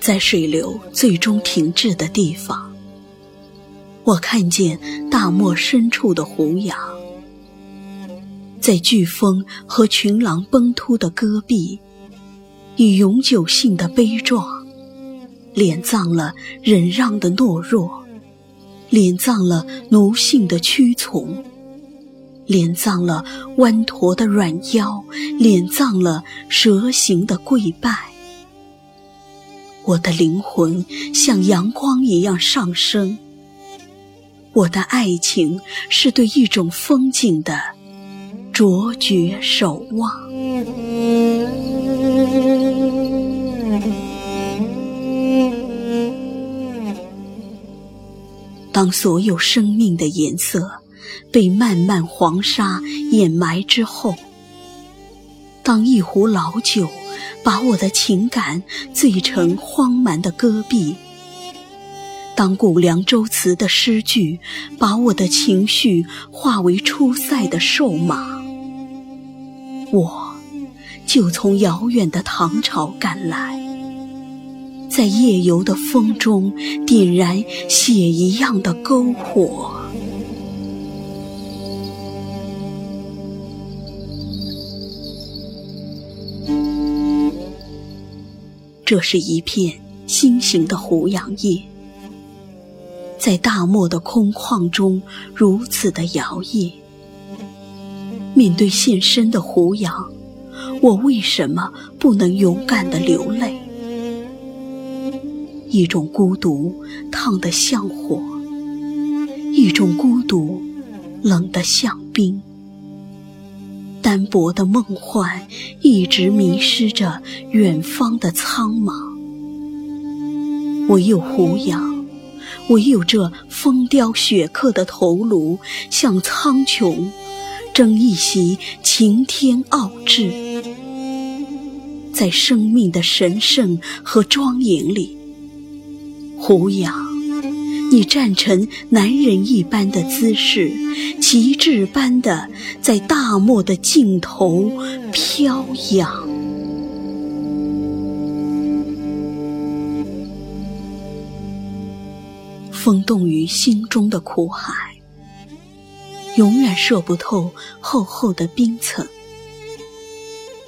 在水流最终停滞的地方，我看见大漠深处的胡杨，在飓风和群狼奔突的戈壁，以永久性的悲壮，敛葬了忍让的懦弱，敛葬了奴性的屈从。敛葬了弯驼的软腰，敛葬了蛇形的跪拜。我的灵魂像阳光一样上升。我的爱情是对一种风景的卓绝守望。当所有生命的颜色。被漫漫黄沙掩埋之后，当一壶老酒把我的情感醉成荒蛮的戈壁，当古凉州词的诗句把我的情绪化为出塞的瘦马，我就从遥远的唐朝赶来，在夜游的风中点燃血一样的篝火。这是一片心形的胡杨叶，在大漠的空旷中如此的摇曳。面对现身的胡杨，我为什么不能勇敢的流泪？一种孤独烫得像火，一种孤独冷得像冰。单薄的梦幻，一直迷失着远方的苍茫。唯有胡杨，唯有这风雕雪刻的头颅，向苍穹争一席擎天傲志。在生命的神圣和庄严里，胡杨。你站成男人一般的姿势，旗帜般的在大漠的尽头飘扬。风冻于心中的苦海，永远射不透厚厚的冰层。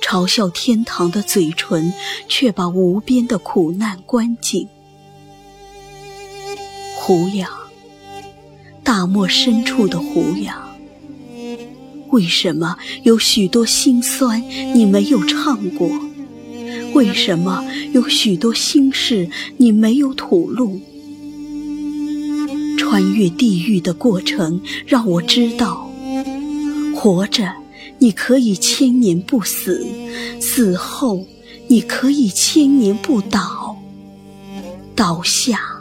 嘲笑天堂的嘴唇，却把无边的苦难关紧。胡杨，大漠深处的胡杨，为什么有许多心酸你没有唱过？为什么有许多心事你没有吐露？穿越地狱的过程让我知道，活着你可以千年不死，死后你可以千年不倒，倒下。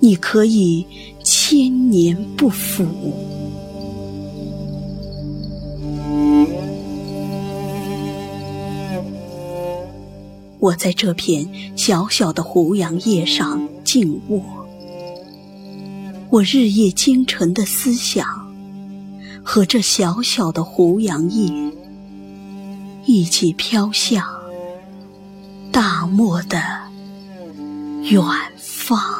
你可以千年不腐。我在这片小小的胡杨叶上静卧，我日夜兼程的思想和这小小的胡杨叶一起飘向大漠的远方。